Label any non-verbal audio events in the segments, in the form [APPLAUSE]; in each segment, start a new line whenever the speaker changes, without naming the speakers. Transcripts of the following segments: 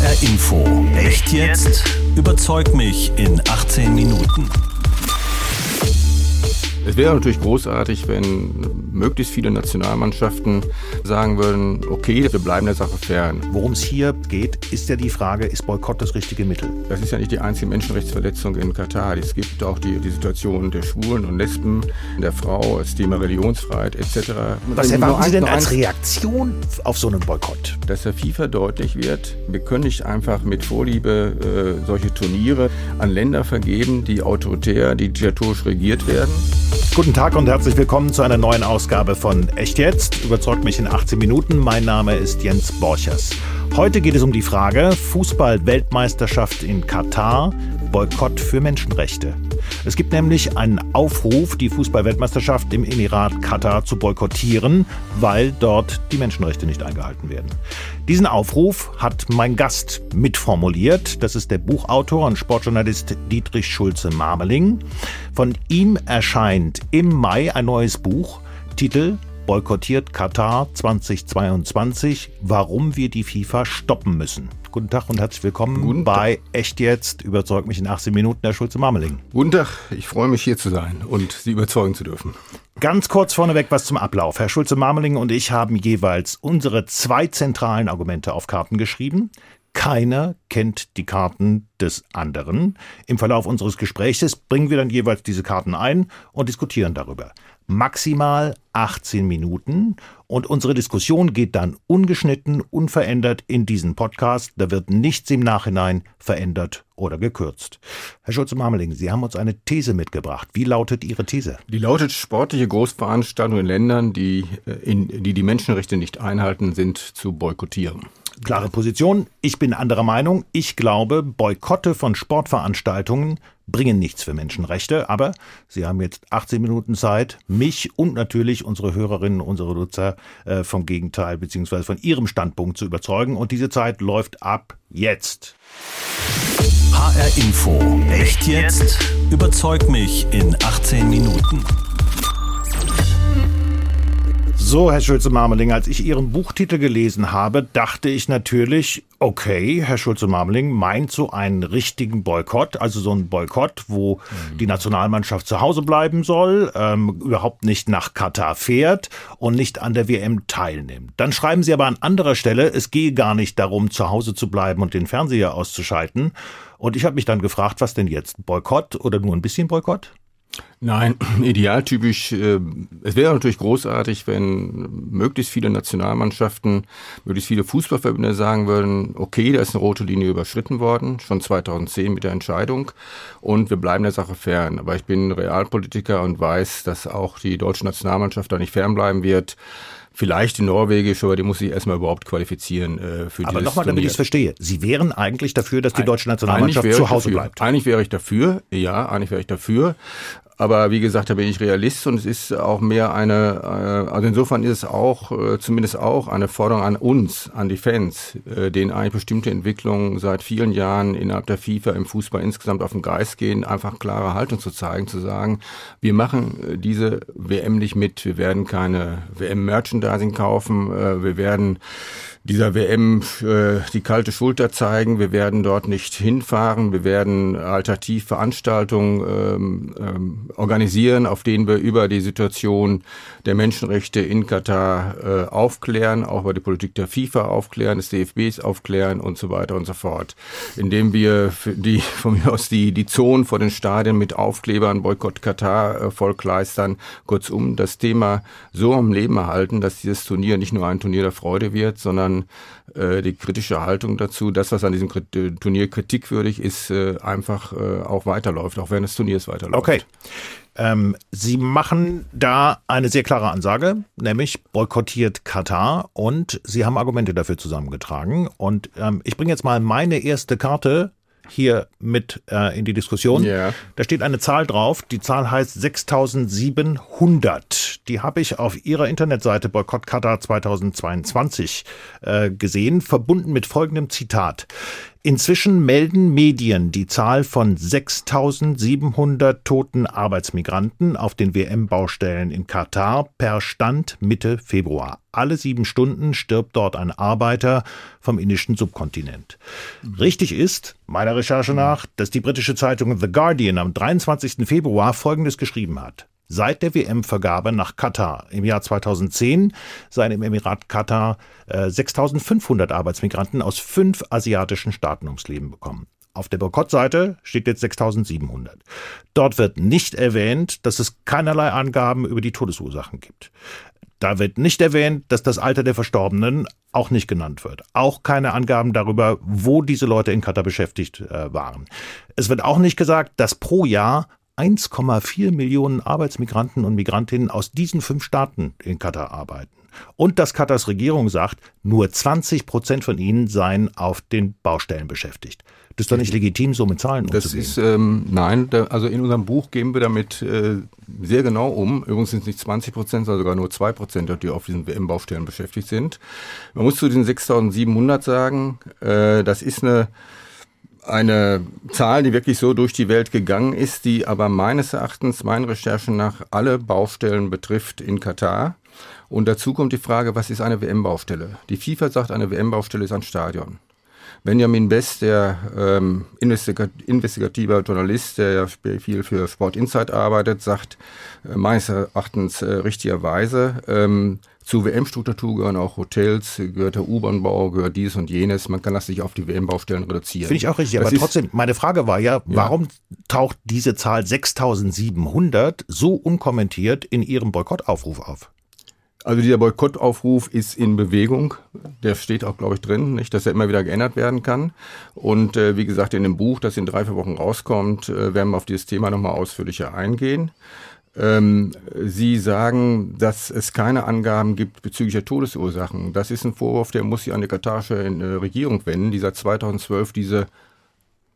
HR Info. Echt jetzt? Überzeug mich in 18 Minuten.
Es wäre natürlich großartig, wenn möglichst viele Nationalmannschaften sagen würden, okay, wir bleiben der Sache fern.
Worum es hier geht, ist ja die Frage, ist Boykott das richtige Mittel?
Das ist ja nicht die einzige Menschenrechtsverletzung in Katar. Es gibt auch die, die Situation der Schwulen und Lesben, der Frau, das Thema Religionsfreiheit etc.
Was erwarten Sie denn als Reaktion auf so einen Boykott?
Dass der FIFA deutlich wird, wir können nicht einfach mit Vorliebe äh, solche Turniere an Länder vergeben, die autoritär, die diktatorisch regiert werden.
Guten Tag und herzlich willkommen zu einer neuen Ausgabe von Echt jetzt. Überzeugt mich in 18 Minuten. Mein Name ist Jens Borchers. Heute geht es um die Frage Fußball-Weltmeisterschaft in Katar, Boykott für Menschenrechte. Es gibt nämlich einen Aufruf, die Fußball-Weltmeisterschaft im Emirat Katar zu boykottieren, weil dort die Menschenrechte nicht eingehalten werden. Diesen Aufruf hat mein Gast mitformuliert. Das ist der Buchautor und Sportjournalist Dietrich Schulze-Marmeling. Von ihm erscheint im Mai ein neues Buch, Titel boykottiert Katar 2022, warum wir die FIFA stoppen müssen. Guten Tag und herzlich willkommen
Guten
bei
Tag.
Echt jetzt, überzeugt mich in 18 Minuten, Herr Schulze-Marmeling.
Guten Tag, ich freue mich hier zu sein und Sie überzeugen zu dürfen.
Ganz kurz vorneweg was zum Ablauf. Herr Schulze-Marmeling und ich haben jeweils unsere zwei zentralen Argumente auf Karten geschrieben. Keiner kennt die Karten des anderen. Im Verlauf unseres Gespräches bringen wir dann jeweils diese Karten ein und diskutieren darüber. Maximal 18 Minuten und unsere Diskussion geht dann ungeschnitten, unverändert in diesen Podcast. Da wird nichts im Nachhinein verändert oder gekürzt. Herr Schulze-Marmeling, Sie haben uns eine These mitgebracht. Wie lautet Ihre These?
Die lautet, sportliche Großveranstaltungen in Ländern, die, äh, in, die die Menschenrechte nicht einhalten, sind zu boykottieren.
Klare Position. Ich bin anderer Meinung. Ich glaube, Boykotte von Sportveranstaltungen bringen nichts für Menschenrechte. Aber Sie haben jetzt 18 Minuten Zeit, mich und natürlich unsere Hörerinnen, unsere Nutzer äh, vom Gegenteil bzw. von Ihrem Standpunkt zu überzeugen. Und diese Zeit läuft ab jetzt.
HR Info. Echt jetzt? Überzeug mich in 18 Minuten.
So, Herr Schulze-Marmeling, als ich Ihren Buchtitel gelesen habe, dachte ich natürlich, okay, Herr Schulze-Marmeling meint so einen richtigen Boykott, also so einen Boykott, wo mhm. die Nationalmannschaft zu Hause bleiben soll, ähm, überhaupt nicht nach Katar fährt und nicht an der WM teilnimmt. Dann schreiben Sie aber an anderer Stelle, es gehe gar nicht darum, zu Hause zu bleiben und den Fernseher auszuschalten. Und ich habe mich dann gefragt, was denn jetzt? Boykott oder nur ein bisschen Boykott?
Nein, [CLEARS THROAT] idealtypisch. Äh, es wäre natürlich großartig, wenn möglichst viele Nationalmannschaften, möglichst viele Fußballverbände sagen würden, okay, da ist eine rote Linie überschritten worden, schon 2010 mit der Entscheidung und wir bleiben der Sache fern. Aber ich bin Realpolitiker und weiß, dass auch die deutsche Nationalmannschaft da nicht fernbleiben wird. Vielleicht die norwegische, aber die muss sich erstmal überhaupt qualifizieren äh, für
Aber nochmal, damit ich es verstehe. Sie wären eigentlich dafür, dass die deutsche Nationalmannschaft zu Hause
dafür.
bleibt.
Eigentlich wäre ich dafür, ja, eigentlich wäre ich dafür. Aber wie gesagt, da bin ich Realist und es ist auch mehr eine, äh, also insofern ist es auch, äh, zumindest auch eine Forderung an uns, an die Fans, äh, denen eigentlich bestimmte Entwicklungen seit vielen Jahren innerhalb der FIFA im Fußball insgesamt auf den Geist gehen, einfach klare Haltung zu zeigen, zu sagen, wir machen diese WM nicht mit, wir werden keine WM-Merchandising kaufen, wir werden dieser WM äh, die kalte Schulter zeigen. Wir werden dort nicht hinfahren. Wir werden alternativ Veranstaltungen ähm, ähm, organisieren, auf denen wir über die Situation der Menschenrechte in Katar äh, aufklären, auch über die Politik der FIFA aufklären, des DFBs aufklären und so weiter und so fort. Indem wir die von mir aus die, die Zonen vor den Stadien mit Aufklebern, Boykott Katar äh, vollkleistern. Kurzum, das Thema so am Leben erhalten, dass dieses Turnier nicht nur ein Turnier der Freude wird, sondern äh, die kritische Haltung dazu, das, was an diesem äh, Turnier kritikwürdig ist, äh, einfach äh, auch weiterläuft, auch während des Turniers weiterläuft.
Okay. Ähm, Sie machen da eine sehr klare Ansage, nämlich boykottiert Katar und Sie haben Argumente dafür zusammengetragen. Und ähm, ich bringe jetzt mal meine erste Karte hier mit äh, in die Diskussion.
Yeah.
Da steht eine Zahl drauf. Die Zahl heißt 6700. die habe ich auf Ihrer Internetseite Boykott Katar 2022 äh, gesehen, verbunden mit folgendem Zitat. Inzwischen melden Medien die Zahl von 6700 toten Arbeitsmigranten auf den WM-Baustellen in Katar per Stand Mitte Februar. Alle sieben Stunden stirbt dort ein Arbeiter vom indischen Subkontinent. Richtig ist, meiner Recherche nach, dass die britische Zeitung The Guardian am 23. Februar Folgendes geschrieben hat. Seit der WM-Vergabe nach Katar im Jahr 2010 seien im Emirat Katar äh, 6500 Arbeitsmigranten aus fünf asiatischen Staaten ums Leben bekommen. Auf der Boykottseite steht jetzt 6700. Dort wird nicht erwähnt, dass es keinerlei Angaben über die Todesursachen gibt. Da wird nicht erwähnt, dass das Alter der Verstorbenen auch nicht genannt wird. Auch keine Angaben darüber, wo diese Leute in Katar beschäftigt äh, waren. Es wird auch nicht gesagt, dass pro Jahr 1,4 Millionen Arbeitsmigranten und Migrantinnen aus diesen fünf Staaten in Katar arbeiten. Und dass Katars Regierung sagt, nur 20 Prozent von ihnen seien auf den Baustellen beschäftigt. Das ist doch nicht legitim, so mit Zahlen
umzugehen. Das ist, ähm, nein, da, also in unserem Buch gehen wir damit äh, sehr genau um. Übrigens sind es nicht 20 Prozent, sondern sogar nur 2 Prozent, die auf diesen WM-Baustellen beschäftigt sind. Man muss zu diesen 6700 sagen, äh, das ist eine eine Zahl, die wirklich so durch die Welt gegangen ist, die aber meines Erachtens, meinen Recherchen nach, alle Baustellen betrifft in Katar. Und dazu kommt die Frage, was ist eine WM-Baustelle? Die FIFA sagt, eine WM-Baustelle ist ein Stadion. Benjamin Best, der ähm, investigativer Journalist, der ja viel für Sport Insight arbeitet, sagt äh, meines Erachtens äh, richtigerweise, ähm, zu WM-Struktur gehören auch Hotels, gehört der U-Bahn-Bau, gehört dies und jenes. Man kann das nicht auf die WM-Baustellen reduzieren.
Finde ich auch richtig. Das aber trotzdem, meine Frage war ja, ja, warum taucht diese Zahl 6700 so unkommentiert in Ihrem Boykottaufruf auf?
Also dieser Boykottaufruf ist in Bewegung. Der steht auch, glaube ich, drin, nicht, dass er immer wieder geändert werden kann. Und äh, wie gesagt, in dem Buch, das in drei, vier Wochen rauskommt, äh, werden wir auf dieses Thema nochmal ausführlicher eingehen. Ähm, Sie sagen, dass es keine Angaben gibt bezüglich der Todesursachen. Das ist ein Vorwurf, der muss sich an die katarische äh, Regierung wenden, die seit 2012 diese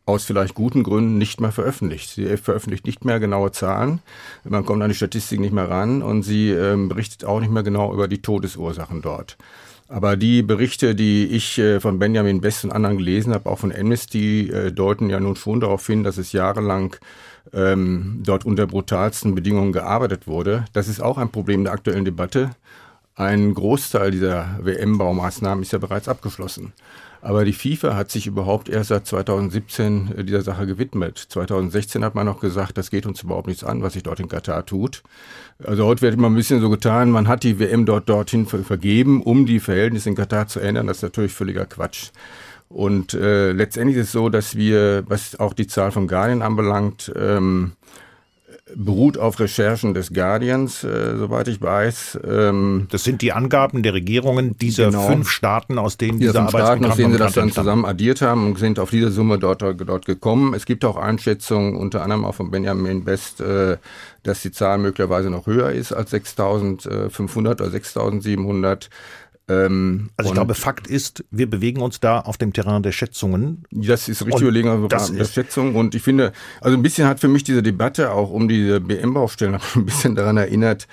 aus vielleicht guten Gründen nicht mehr veröffentlicht. Sie veröffentlicht nicht mehr genaue Zahlen, man kommt an die Statistik nicht mehr ran und sie ähm, berichtet auch nicht mehr genau über die Todesursachen dort. Aber die Berichte, die ich äh, von Benjamin Best und anderen gelesen habe, auch von Amnesty, äh, deuten ja nun schon darauf hin, dass es jahrelang ähm, dort unter brutalsten Bedingungen gearbeitet wurde. Das ist auch ein Problem der aktuellen Debatte. Ein Großteil dieser WM-Baumaßnahmen ist ja bereits abgeschlossen. Aber die FIFA hat sich überhaupt erst seit 2017 äh, dieser Sache gewidmet. 2016 hat man noch gesagt, das geht uns überhaupt nichts an, was sich dort in Katar tut. Also heute wird immer ein bisschen so getan, man hat die WM dort dorthin vergeben, um die Verhältnisse in Katar zu ändern. Das ist natürlich völliger Quatsch. Und äh, letztendlich ist es so, dass wir, was auch die Zahl von Guardian anbelangt, ähm, beruht auf Recherchen des Guardians, äh, soweit ich weiß.
Ähm, das sind die Angaben der Regierungen dieser genau, fünf Staaten, aus denen diese
fünf Staaten, aus denen sie das dann zusammen addiert haben und sind auf diese Summe dort, dort gekommen. Es gibt auch Einschätzungen, unter anderem auch von Benjamin Best, äh, dass die Zahl möglicherweise noch höher ist als 6.500 oder 6.700.
Ähm, also ich glaube, Fakt ist, wir bewegen uns da auf dem Terrain der Schätzungen.
Das ist richtig überlegen, das der Schätzung. Und ich finde, also ein bisschen hat für mich diese Debatte auch um diese BM-Baustellen [LAUGHS] ein bisschen daran erinnert,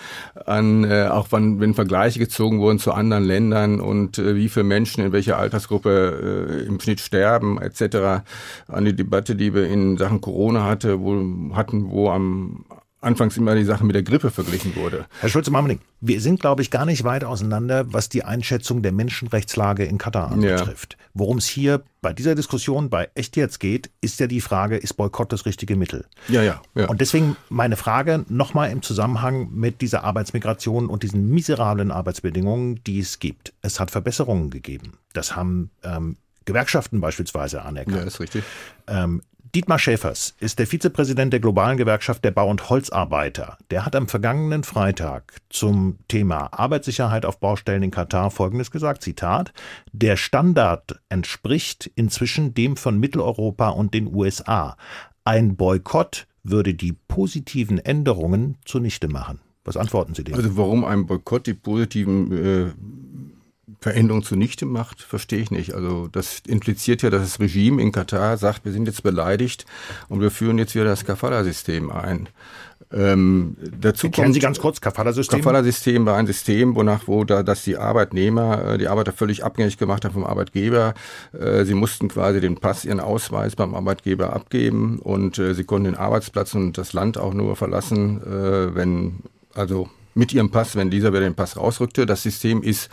an äh, auch wann, wenn Vergleiche gezogen wurden zu anderen Ländern und äh, wie viele Menschen in welcher Altersgruppe äh, im Schnitt sterben, etc. An die Debatte, die wir in Sachen Corona hatte, wo, hatten, wo am anfangs immer die Sache mit der Grippe verglichen wurde.
Herr Schulze-Marmeling, wir sind, glaube ich, gar nicht weit auseinander, was die Einschätzung der Menschenrechtslage in Katar anbetrifft. Ja. Worum es hier bei dieser Diskussion bei Echt jetzt geht, ist ja die Frage, ist Boykott das richtige Mittel?
Ja, ja. ja.
Und deswegen meine Frage nochmal im Zusammenhang mit dieser Arbeitsmigration und diesen miserablen Arbeitsbedingungen, die es gibt. Es hat Verbesserungen gegeben. Das haben ähm, Gewerkschaften beispielsweise anerkannt. Ja,
ist richtig.
Ähm, Dietmar Schäfers ist der Vizepräsident der globalen Gewerkschaft der Bau- und Holzarbeiter. Der hat am vergangenen Freitag zum Thema Arbeitssicherheit auf Baustellen in Katar Folgendes gesagt, Zitat, der Standard entspricht inzwischen dem von Mitteleuropa und den USA. Ein Boykott würde die positiven Änderungen zunichte machen. Was antworten Sie dem?
Also warum ein Boykott die positiven äh Veränderung zunichte macht, verstehe ich nicht. Also das impliziert ja, dass das Regime in Katar sagt, wir sind jetzt beleidigt und wir führen jetzt wieder das Kafala-System ein.
Ähm, dazu Erklären kommt, Sie ganz kurz Kafala-System.
Kafala-System war ein System, wonach wo da, dass die Arbeitnehmer, äh, die Arbeiter völlig abhängig gemacht haben vom Arbeitgeber. Äh, sie mussten quasi den Pass, ihren Ausweis beim Arbeitgeber abgeben und äh, sie konnten den Arbeitsplatz und das Land auch nur verlassen, wenn also mit ihrem Pass, wenn dieser wieder den Pass rausrückte. Das System ist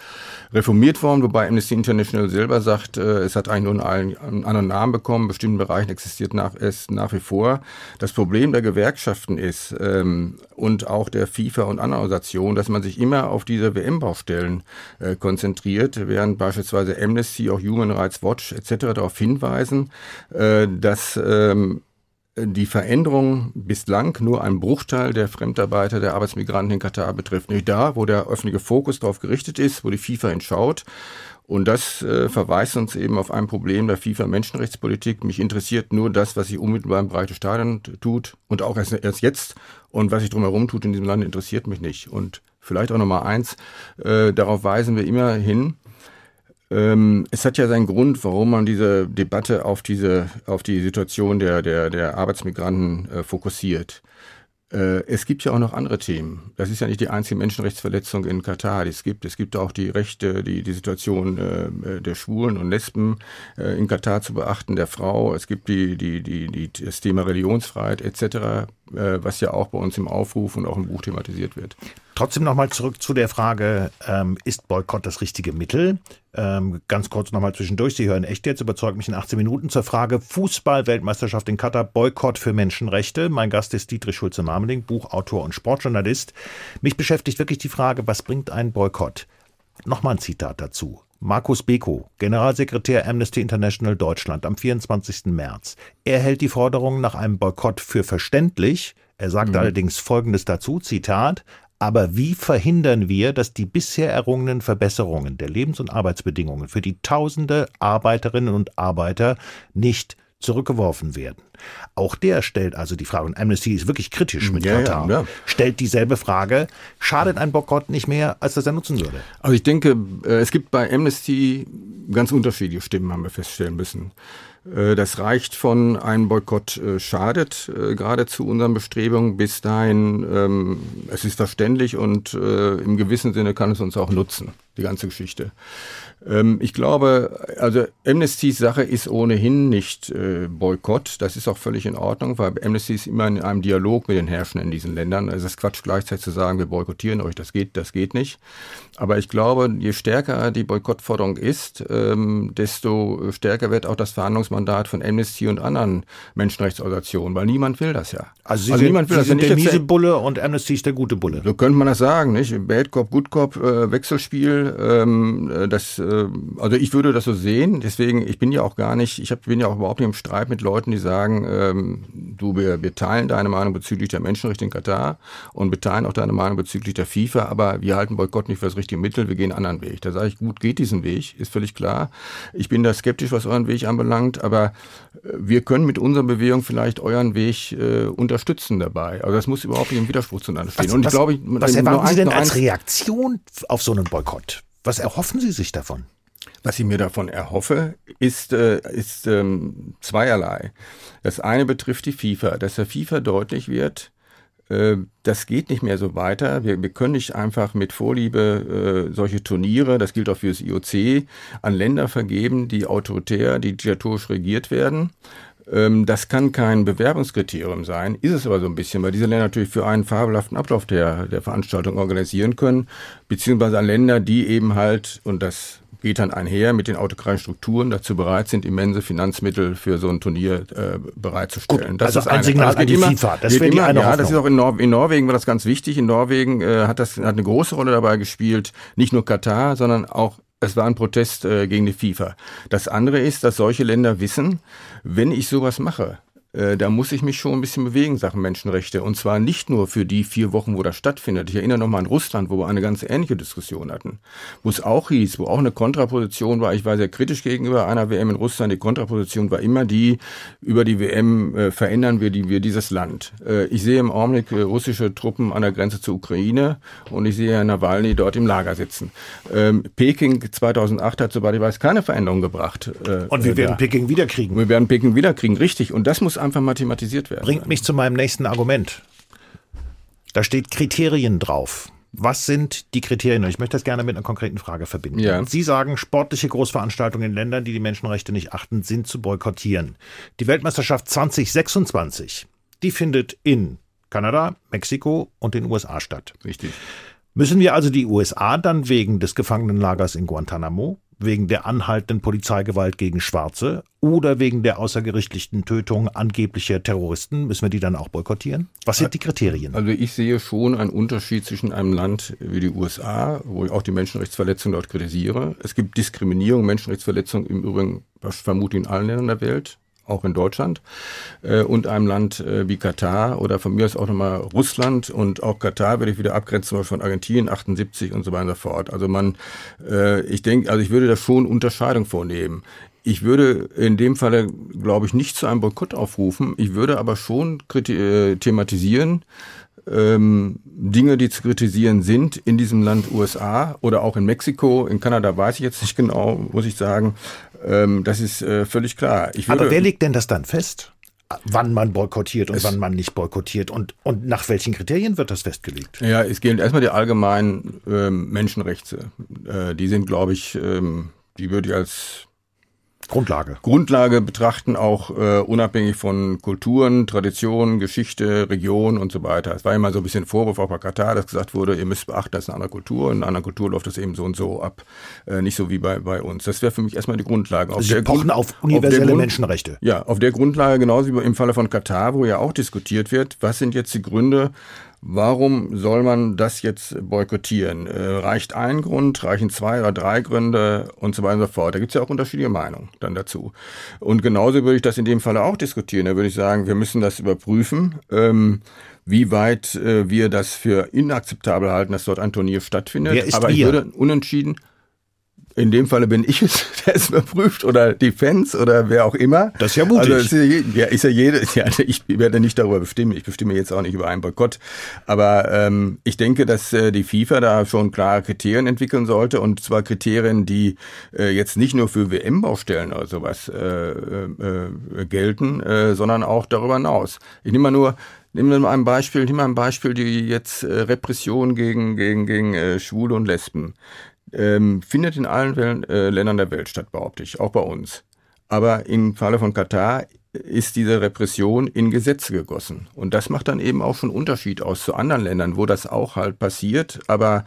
reformiert worden, wobei Amnesty International selber sagt, äh, es hat eigentlich nur einen, einen, anderen Namen bekommen. In bestimmten Bereichen existiert nach, es nach wie vor. Das Problem der Gewerkschaften ist ähm, und auch der FIFA und anderen Organisationen, dass man sich immer auf diese WM-Baustellen äh, konzentriert, während beispielsweise Amnesty, auch Human Rights Watch etc. darauf hinweisen, äh, dass ähm, die Veränderung bislang nur ein Bruchteil der Fremdarbeiter, der Arbeitsmigranten in Katar betrifft. Nicht da, wo der öffentliche Fokus darauf gerichtet ist, wo die FIFA hinschaut. Und das äh, verweist uns eben auf ein Problem der FIFA-Menschenrechtspolitik. Mich interessiert nur das, was sich unmittelbar im Bereich des Stadions tut und auch erst, erst jetzt. Und was sich drumherum tut in diesem Land, interessiert mich nicht. Und vielleicht auch nochmal eins, äh, darauf weisen wir immer hin, ähm, es hat ja seinen Grund, warum man diese Debatte auf diese, auf die Situation der, der, der Arbeitsmigranten äh, fokussiert. Äh, es gibt ja auch noch andere Themen. Das ist ja nicht die einzige Menschenrechtsverletzung in Katar, die es gibt. Es gibt auch die Rechte, die, die Situation äh, der Schwulen und Lesben äh, in Katar zu beachten, der Frau. Es gibt die, die, die, die, das Thema Religionsfreiheit etc., was ja auch bei uns im Aufruf und auch im Buch thematisiert wird.
Trotzdem nochmal zurück zu der Frage, ähm, ist Boykott das richtige Mittel? Ähm, ganz kurz nochmal zwischendurch, Sie hören echt jetzt, überzeugt mich in 18 Minuten zur Frage Fußball-Weltmeisterschaft in Katar, Boykott für Menschenrechte. Mein Gast ist Dietrich Schulze-Marmeling, Buchautor und Sportjournalist. Mich beschäftigt wirklich die Frage, was bringt ein Boykott? Nochmal ein Zitat dazu. Markus Beko, Generalsekretär Amnesty International Deutschland am 24. März. Er hält die Forderung nach einem Boykott für verständlich. Er sagt mhm. allerdings Folgendes dazu, Zitat, aber wie verhindern wir, dass die bisher errungenen Verbesserungen der Lebens- und Arbeitsbedingungen für die tausende Arbeiterinnen und Arbeiter nicht zurückgeworfen werden. Auch der stellt also die Frage, und Amnesty ist wirklich kritisch mit ja, Katar, ja, ja. stellt dieselbe Frage, schadet ein Boykott nicht mehr, als dass er nutzen würde?
Also ich denke, äh, es gibt bei Amnesty ganz unterschiedliche Stimmen, haben wir feststellen müssen. Äh, das reicht von einem Boykott äh, schadet gerade zu unseren Bestrebungen bis dahin, ähm, es ist verständlich und im gewissen Sinne kann es uns auch nutzen, die ganze Geschichte. Ähm, ich glaube, also Amnestys Sache ist ohnehin nicht äh, Boykott. Das ist auch völlig in Ordnung, weil Amnesty ist immer in einem Dialog mit den Herrschenden in diesen Ländern. Also es ist Quatsch, gleichzeitig zu sagen, wir boykottieren euch. Das geht, das geht nicht. Aber ich glaube, je stärker die Boykottforderung ist, ähm, desto stärker wird auch das Verhandlungsmandat von Amnesty und anderen Menschenrechtsorganisationen, weil niemand will das ja.
Also, Sie also sind, niemand will Sie das sind der miese Bulle und Amnesty ist der gute Bulle.
So könnte man das sagen, nicht? Bad Cop, Good Cop, äh, Wechselspiel. Ähm, äh, das äh, also ich würde das so sehen. Deswegen, ich bin ja auch gar nicht, ich hab, bin ja auch überhaupt nicht im Streit mit Leuten, die sagen, ähm, du, wir, wir teilen deine Meinung bezüglich der Menschenrechte in Katar und wir teilen auch deine Meinung bezüglich der FIFA, aber wir halten Boykott nicht für das richtige Mittel, wir gehen einen anderen Weg. Da sage ich, gut, geht diesen Weg, ist völlig klar. Ich bin da skeptisch, was euren Weg anbelangt, aber äh, wir können mit unserer Bewegung vielleicht euren Weg äh, unterstützen dabei. Also das muss überhaupt nicht im Widerspruch zueinander stehen.
Was, und ich was, glaube, was erwarten Sie denn als Reaktion auf so einen Boykott? Was erhoffen Sie sich davon?
Was ich mir davon erhoffe, ist, äh, ist ähm, zweierlei. Das eine betrifft die FIFA, dass der FIFA deutlich wird, äh, das geht nicht mehr so weiter. Wir, wir können nicht einfach mit Vorliebe äh, solche Turniere, das gilt auch für das IOC, an Länder vergeben, die autoritär, die diktatorisch regiert werden. Ähm, das kann kein Bewerbungskriterium sein, ist es aber so ein bisschen, weil diese Länder natürlich für einen fabelhaften Ablauf der, der Veranstaltung organisieren können, beziehungsweise an Länder, die eben halt, und das geht dann einher mit den autokratischen Strukturen dazu bereit sind, immense Finanzmittel für so ein Turnier äh, bereitzustellen.
Gut, das also ist ein Signal also an die immer, FIFA.
Das wäre die eine Ja, das ist auch in, Nor in, Norwegen war das ganz wichtig. In Norwegen äh, hat das hat eine große Rolle dabei gespielt. Nicht nur Katar, sondern auch es war ein Protest äh, gegen die FIFA. Das andere ist, dass solche Länder wissen, wenn ich sowas mache, äh, da muss ich mich schon ein bisschen bewegen, Sachen Menschenrechte. Und zwar nicht nur für die vier Wochen, wo das stattfindet. Ich erinnere nochmal an Russland, wo wir eine ganz ähnliche Diskussion hatten, wo es auch hieß, wo auch eine Kontraposition war. Ich war sehr kritisch gegenüber einer WM in Russland. Die Kontraposition war immer die, über die WM äh, verändern wir, die, wir dieses Land. Äh, ich sehe im Augenblick äh, russische Truppen an der Grenze zur Ukraine und ich sehe Herrn Nawalny dort im Lager sitzen. Ähm, Peking 2008 hat, soweit ich weiß, keine Veränderung gebracht.
Äh, und wir werden da. Peking wiederkriegen.
Wir werden Peking wiederkriegen, richtig. Und das muss einfach mathematisiert werden.
Bringt mich zu meinem nächsten Argument. Da steht Kriterien drauf. Was sind die Kriterien? Ich möchte das gerne mit einer konkreten Frage verbinden. Ja. Sie sagen, sportliche Großveranstaltungen in Ländern, die die Menschenrechte nicht achten, sind zu boykottieren. Die Weltmeisterschaft 2026, die findet in Kanada, Mexiko und den USA statt.
Richtig.
Müssen wir also die USA dann wegen des Gefangenenlagers in Guantanamo, wegen der anhaltenden Polizeigewalt gegen Schwarze oder wegen der außergerichtlichen Tötung angeblicher Terroristen, müssen wir die dann auch boykottieren? Was sind die Kriterien?
Also ich sehe schon einen Unterschied zwischen einem Land wie die USA, wo ich auch die Menschenrechtsverletzungen dort kritisiere. Es gibt Diskriminierung, Menschenrechtsverletzungen im Übrigen, vermute in allen Ländern der Welt auch in Deutschland, äh, und einem Land äh, wie Katar oder von mir aus auch nochmal Russland und auch Katar würde ich wieder abgrenzen, von Argentinien 78 und so weiter und so fort. Also man, äh, ich denke, also ich würde da schon Unterscheidung vornehmen. Ich würde in dem Falle, glaube ich, nicht zu einem Boykott aufrufen. Ich würde aber schon äh, thematisieren, ähm, Dinge, die zu kritisieren sind in diesem Land USA oder auch in Mexiko. In Kanada weiß ich jetzt nicht genau, muss ich sagen. Ähm, das ist äh, völlig klar.
Aber wer legt denn das dann fest? wann man boykottiert und wann man nicht boykottiert und, und nach welchen Kriterien wird das festgelegt?
Ja, es gilt erstmal die allgemeinen ähm, Menschenrechte. Äh, die sind, glaube ich, ähm, die würde ich als
Grundlage.
Grundlage betrachten, auch äh, unabhängig von Kulturen, Traditionen, Geschichte, Region und so weiter. Es war immer so ein bisschen Vorwurf auch bei Katar, dass gesagt wurde, ihr müsst beachten, das ist eine andere Kultur. In einer anderen Kultur läuft das eben so und so ab. Äh, nicht so wie bei, bei uns. Das wäre für mich erstmal die Grundlage.
Auf Sie pochen Grund, auf universelle auf Grund, Menschenrechte.
Ja, auf der Grundlage, genauso wie im Falle von Katar, wo ja auch diskutiert wird, was sind jetzt die Gründe, Warum soll man das jetzt boykottieren? Äh, reicht ein Grund, reichen zwei oder drei Gründe und so weiter und so fort. Da gibt es ja auch unterschiedliche Meinungen dann dazu. Und genauso würde ich das in dem Falle auch diskutieren. Da würde ich sagen, wir müssen das überprüfen. Ähm, wie weit äh, wir das für inakzeptabel halten, dass dort ein Turnier stattfindet.
Wer ist Aber ich würde
unentschieden in dem Falle bin ich es, [LAUGHS] der es überprüft oder die Fans oder wer auch immer.
Das ist ja mutig.
Also ist ja, ist ja jede, [LAUGHS] ja, ich werde nicht darüber bestimmen. Ich bestimme jetzt auch nicht über einen Boykott. Aber ähm, ich denke, dass äh, die FIFA da schon klare Kriterien entwickeln sollte und zwar Kriterien, die äh, jetzt nicht nur für WM-Baustellen oder sowas äh, äh, gelten, äh, sondern auch darüber hinaus. Ich nehme mal nur Nehmen wir mal ein Beispiel, nehmen wir ein Beispiel, die jetzt äh, Repression gegen, gegen, gegen äh, Schwule und Lesben ähm, findet in allen äh, Ländern der Welt statt, behaupte ich, auch bei uns. Aber im Falle von Katar ist diese Repression in Gesetze gegossen. Und das macht dann eben auch schon Unterschied aus zu anderen Ländern, wo das auch halt passiert, aber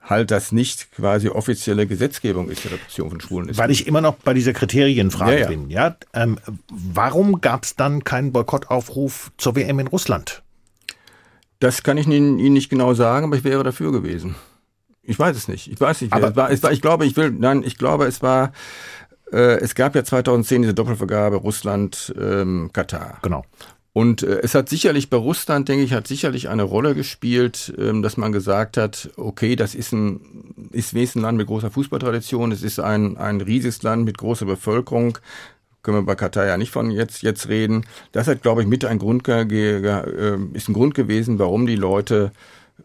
halt das nicht quasi offizielle Gesetzgebung ist, die Repression von Schwulen ist.
Weil ich immer noch bei dieser Kriterienfrage ja, ja. bin, ja. Ähm, warum gab es dann keinen Boykottaufruf zur WM in Russland?
Das kann ich Ihnen nicht genau sagen, aber ich wäre dafür gewesen. Ich weiß es nicht. Ich weiß nicht. Aber es war, es war, ich glaube, ich will, nein, ich glaube, es war, äh, es gab ja 2010 diese Doppelvergabe Russland, ähm, Katar.
Genau.
Und äh, es hat sicherlich bei Russland, denke ich, hat sicherlich eine Rolle gespielt, ähm, dass man gesagt hat, okay, das ist ein, ist wenigstens ein Land mit großer Fußballtradition, es ist ein, ein riesiges Land mit großer Bevölkerung, können wir bei Katar ja nicht von jetzt, jetzt reden. Das hat, glaube ich, mit ein Grund, ge, ge, äh, ist ein Grund gewesen, warum die Leute ähm,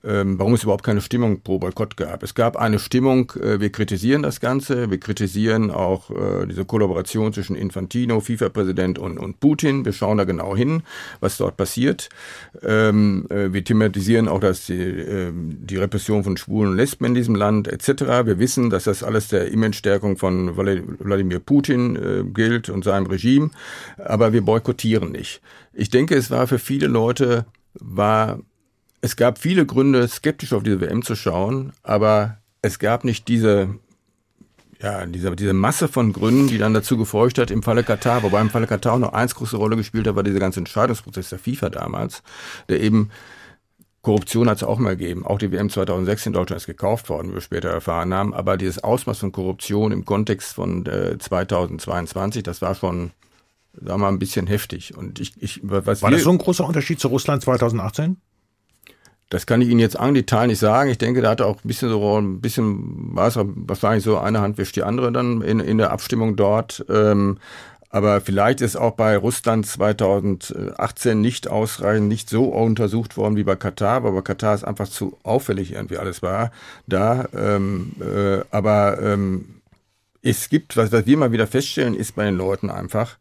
warum es überhaupt keine Stimmung pro Boykott gab. Es gab eine Stimmung, äh, wir kritisieren das Ganze, wir kritisieren auch äh, diese Kollaboration zwischen Infantino, FIFA-Präsident und, und Putin. Wir schauen da genau hin, was dort passiert. Ähm, äh, wir thematisieren auch dass die, äh, die Repression von Schwulen und Lesben in diesem Land etc. Wir wissen, dass das alles der Image-Stärkung von Wladimir Putin äh, gilt und seinem Regime, aber wir boykottieren nicht. Ich denke, es war für viele Leute war es gab viele Gründe, skeptisch auf diese WM zu schauen, aber es gab nicht diese, ja, diese, diese Masse von Gründen, die dann dazu gefolgt hat im Falle Katar, wobei im Falle Katar auch noch eins große Rolle gespielt hat, war dieser ganze Entscheidungsprozess der FIFA damals, der eben Korruption hat es auch mal gegeben. Auch die WM 2006 in Deutschland ist gekauft worden, wie wir später erfahren haben. Aber dieses Ausmaß von Korruption im Kontext von äh, 2022, das war schon sagen wir mal, ein bisschen heftig. Und ich, ich
was War das so ein großer Unterschied zu Russland 2018?
Das kann ich Ihnen jetzt an Detail nicht sagen. Ich denke, da hat auch ein bisschen so ein bisschen was, wahrscheinlich so eine Hand wischt die andere dann in, in der Abstimmung dort. Ähm, aber vielleicht ist auch bei Russland 2018 nicht ausreichend, nicht so untersucht worden wie bei Katar, aber bei Katar ist einfach zu auffällig irgendwie alles war da. Ähm, äh, aber ähm, es gibt, was, was wir mal wieder feststellen, ist bei den Leuten einfach,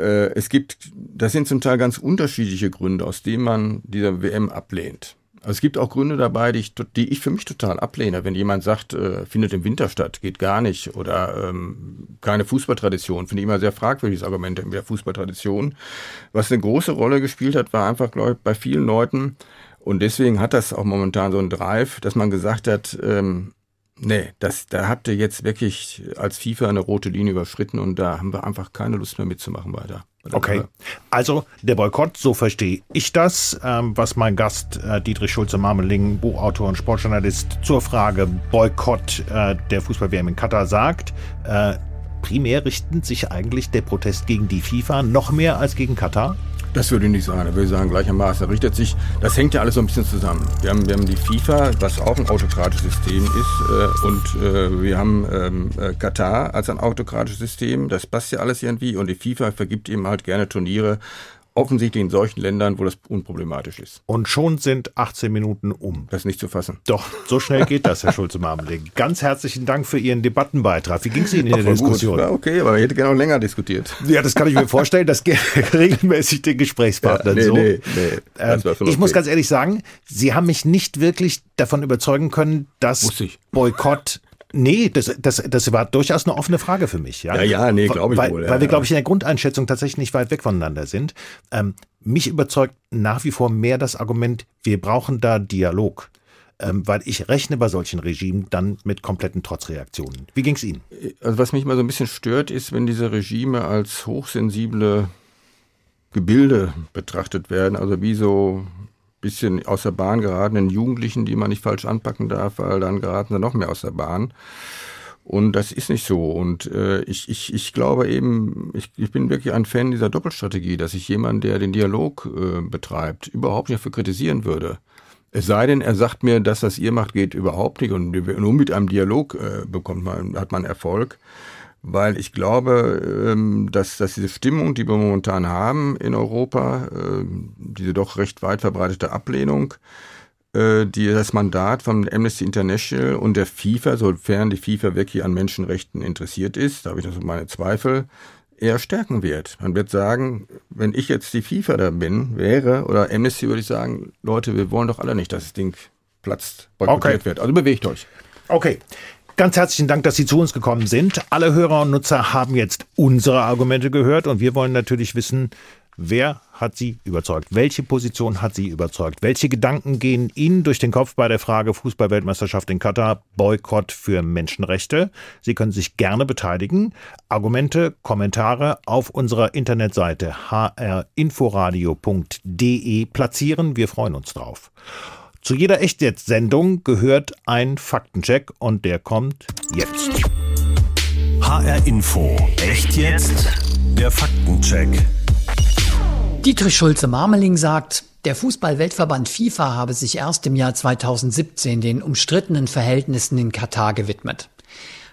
äh, es gibt, das sind zum Teil ganz unterschiedliche Gründe, aus denen man diese WM ablehnt. Also es gibt auch Gründe dabei, die ich, die ich für mich total ablehne. Wenn jemand sagt, äh, findet im Winter statt, geht gar nicht oder ähm, keine Fußballtradition, finde ich immer sehr fragwürdiges Argument in der Fußballtradition. Was eine große Rolle gespielt hat, war einfach, glaube ich, bei vielen Leuten und deswegen hat das auch momentan so einen Drive, dass man gesagt hat, ähm, Nee, das, da habt ihr jetzt wirklich als FIFA eine rote Linie überschritten und da haben wir einfach keine Lust mehr mitzumachen weiter.
Okay, also der Boykott, so verstehe ich das, ähm, was mein Gast äh, Dietrich Schulze-Marmeling, Buchautor und Sportjournalist, zur Frage Boykott äh, der Fußball-WM in Katar sagt. Äh, primär richtet sich eigentlich der Protest gegen die FIFA noch mehr als gegen Katar?
Das würde ich nicht sagen. Da würde ich sagen, gleichermaßen. Da richtet sich, das hängt ja alles so ein bisschen zusammen. Wir haben, wir haben die FIFA, was auch ein autokratisches System ist, äh, und äh, wir haben ähm, äh, Katar als ein autokratisches System. Das passt ja alles irgendwie. Und die FIFA vergibt eben halt gerne Turniere offensichtlich in solchen Ländern, wo das unproblematisch ist.
Und schon sind 18 Minuten um.
Das ist nicht zu fassen.
Doch, so schnell geht das, Herr Schulze-Marmeling. Ganz herzlichen Dank für Ihren Debattenbeitrag. Wie ging es Ihnen in der Diskussion?
Ja, okay, aber ich hätte gerne noch länger diskutiert.
Ja, das kann ich mir vorstellen. Das geht [LAUGHS] regelmäßig den Gesprächspartnern ja, nee, so. Nee, nee, ähm, ich okay. muss ganz ehrlich sagen, Sie haben mich nicht wirklich davon überzeugen können, dass Boykott Nee, das, das, das war durchaus eine offene Frage für mich. Ja,
ja, ja nee, glaube ich
weil,
wohl.
Ja, weil wir, glaube ich, in der Grundeinschätzung tatsächlich nicht weit weg voneinander sind. Ähm, mich überzeugt nach wie vor mehr das Argument, wir brauchen da Dialog. Ähm, weil ich rechne bei solchen Regimen dann mit kompletten Trotzreaktionen. Wie ging es Ihnen?
Also was mich mal so ein bisschen stört, ist, wenn diese Regime als hochsensible Gebilde betrachtet werden, also wie so bisschen aus der Bahn geratenen Jugendlichen, die man nicht falsch anpacken darf, weil dann geraten sie noch mehr aus der Bahn. Und das ist nicht so. Und äh, ich, ich, ich glaube eben, ich, ich bin wirklich ein Fan dieser Doppelstrategie, dass ich jemanden, der den Dialog äh, betreibt, überhaupt nicht dafür kritisieren würde. Es sei denn, er sagt mir, dass das ihr macht, geht überhaupt nicht. Und nur mit einem Dialog äh, bekommt man, hat man Erfolg weil ich glaube, ähm, dass, dass diese Stimmung, die wir momentan haben in Europa, ähm, diese doch recht weit verbreitete Ablehnung, äh, die das Mandat von Amnesty International und der FIFA, sofern die FIFA wirklich an Menschenrechten interessiert ist, da habe ich noch so meine Zweifel, eher stärken wird. Man wird sagen, wenn ich jetzt die FIFA da bin, wäre, oder Amnesty würde ich sagen, Leute, wir wollen doch alle nicht, dass das Ding platzt, boykottiert okay. wird. Also bewegt euch.
Okay. Ganz herzlichen Dank, dass Sie zu uns gekommen sind. Alle Hörer und Nutzer haben jetzt unsere Argumente gehört und wir wollen natürlich wissen, wer hat Sie überzeugt? Welche Position hat Sie überzeugt? Welche Gedanken gehen Ihnen durch den Kopf bei der Frage Fußballweltmeisterschaft in Katar, Boykott für Menschenrechte? Sie können sich gerne beteiligen. Argumente, Kommentare auf unserer Internetseite hrinforadio.de platzieren. Wir freuen uns drauf. Zu jeder Echtjetzt-Sendung gehört ein Faktencheck und der kommt jetzt.
HR Info. Echt jetzt? Der Faktencheck.
Dietrich Schulze-Marmeling sagt, der Fußball-Weltverband FIFA habe sich erst im Jahr 2017 den umstrittenen Verhältnissen in Katar gewidmet.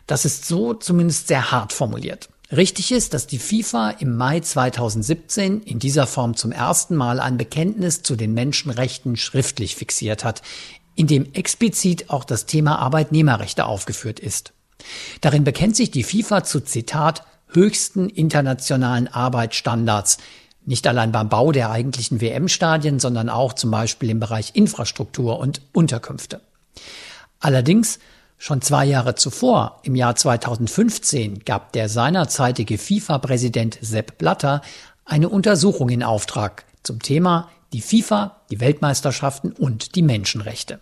Das ist so zumindest sehr hart formuliert. Richtig ist, dass die FIFA im Mai 2017 in dieser Form zum ersten Mal ein Bekenntnis zu den Menschenrechten schriftlich fixiert hat, in dem explizit auch das Thema Arbeitnehmerrechte aufgeführt ist. Darin bekennt sich die FIFA zu Zitat höchsten internationalen Arbeitsstandards, nicht allein beim Bau der eigentlichen WM-Stadien, sondern auch zum Beispiel im Bereich Infrastruktur und Unterkünfte. Allerdings Schon zwei Jahre zuvor, im Jahr 2015, gab der seinerzeitige FIFA-Präsident Sepp Blatter eine Untersuchung in Auftrag zum Thema die FIFA, die Weltmeisterschaften und die Menschenrechte.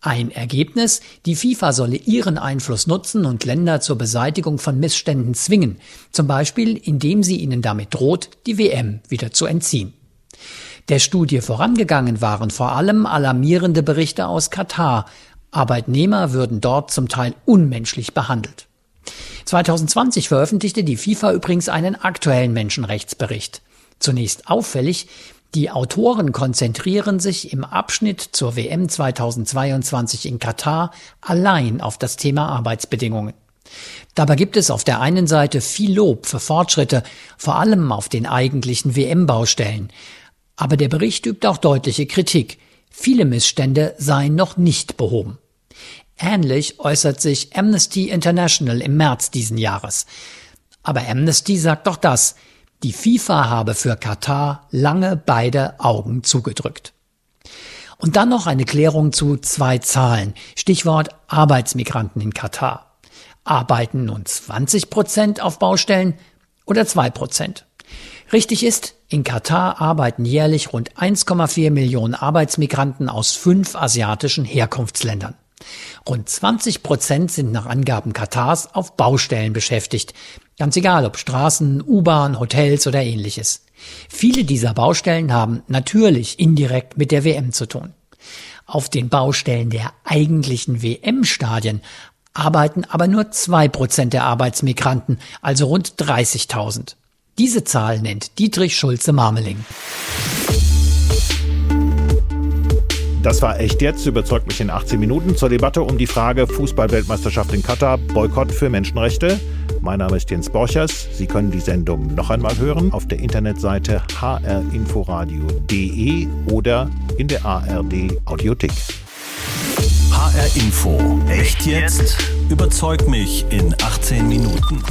Ein Ergebnis, die FIFA solle ihren Einfluss nutzen und Länder zur Beseitigung von Missständen zwingen, zum Beispiel indem sie ihnen damit droht, die WM wieder zu entziehen. Der Studie vorangegangen waren vor allem alarmierende Berichte aus Katar, Arbeitnehmer würden dort zum Teil unmenschlich behandelt. 2020 veröffentlichte die FIFA übrigens einen aktuellen Menschenrechtsbericht. Zunächst auffällig, die Autoren konzentrieren sich im Abschnitt zur WM 2022 in Katar allein auf das Thema Arbeitsbedingungen. Dabei gibt es auf der einen Seite viel Lob für Fortschritte, vor allem auf den eigentlichen WM-Baustellen. Aber der Bericht übt auch deutliche Kritik. Viele Missstände seien noch nicht behoben. Ähnlich äußert sich Amnesty International im März diesen Jahres. Aber Amnesty sagt doch das, die FIFA habe für Katar lange beide Augen zugedrückt. Und dann noch eine Klärung zu zwei Zahlen. Stichwort Arbeitsmigranten in Katar. Arbeiten nun 20 Prozent auf Baustellen oder zwei Prozent? Richtig ist, in Katar arbeiten jährlich rund 1,4 Millionen Arbeitsmigranten aus fünf asiatischen Herkunftsländern. Rund 20 Prozent sind nach Angaben Katars auf Baustellen beschäftigt. Ganz egal, ob Straßen, U-Bahn, Hotels oder ähnliches. Viele dieser Baustellen haben natürlich indirekt mit der WM zu tun. Auf den Baustellen der eigentlichen WM-Stadien arbeiten aber nur zwei Prozent der Arbeitsmigranten, also rund 30.000. Diese Zahl nennt Dietrich Schulze-Marmeling.
Das war echt jetzt, überzeugt mich in 18 Minuten zur Debatte um die Frage Fußballweltmeisterschaft in Katar, Boykott für Menschenrechte. Mein Name ist Jens Borchers. Sie können die Sendung noch einmal hören auf der Internetseite hrinforadio.de oder in der ARD Audiothek.
HR Info. Echt jetzt? Überzeug mich in 18 Minuten.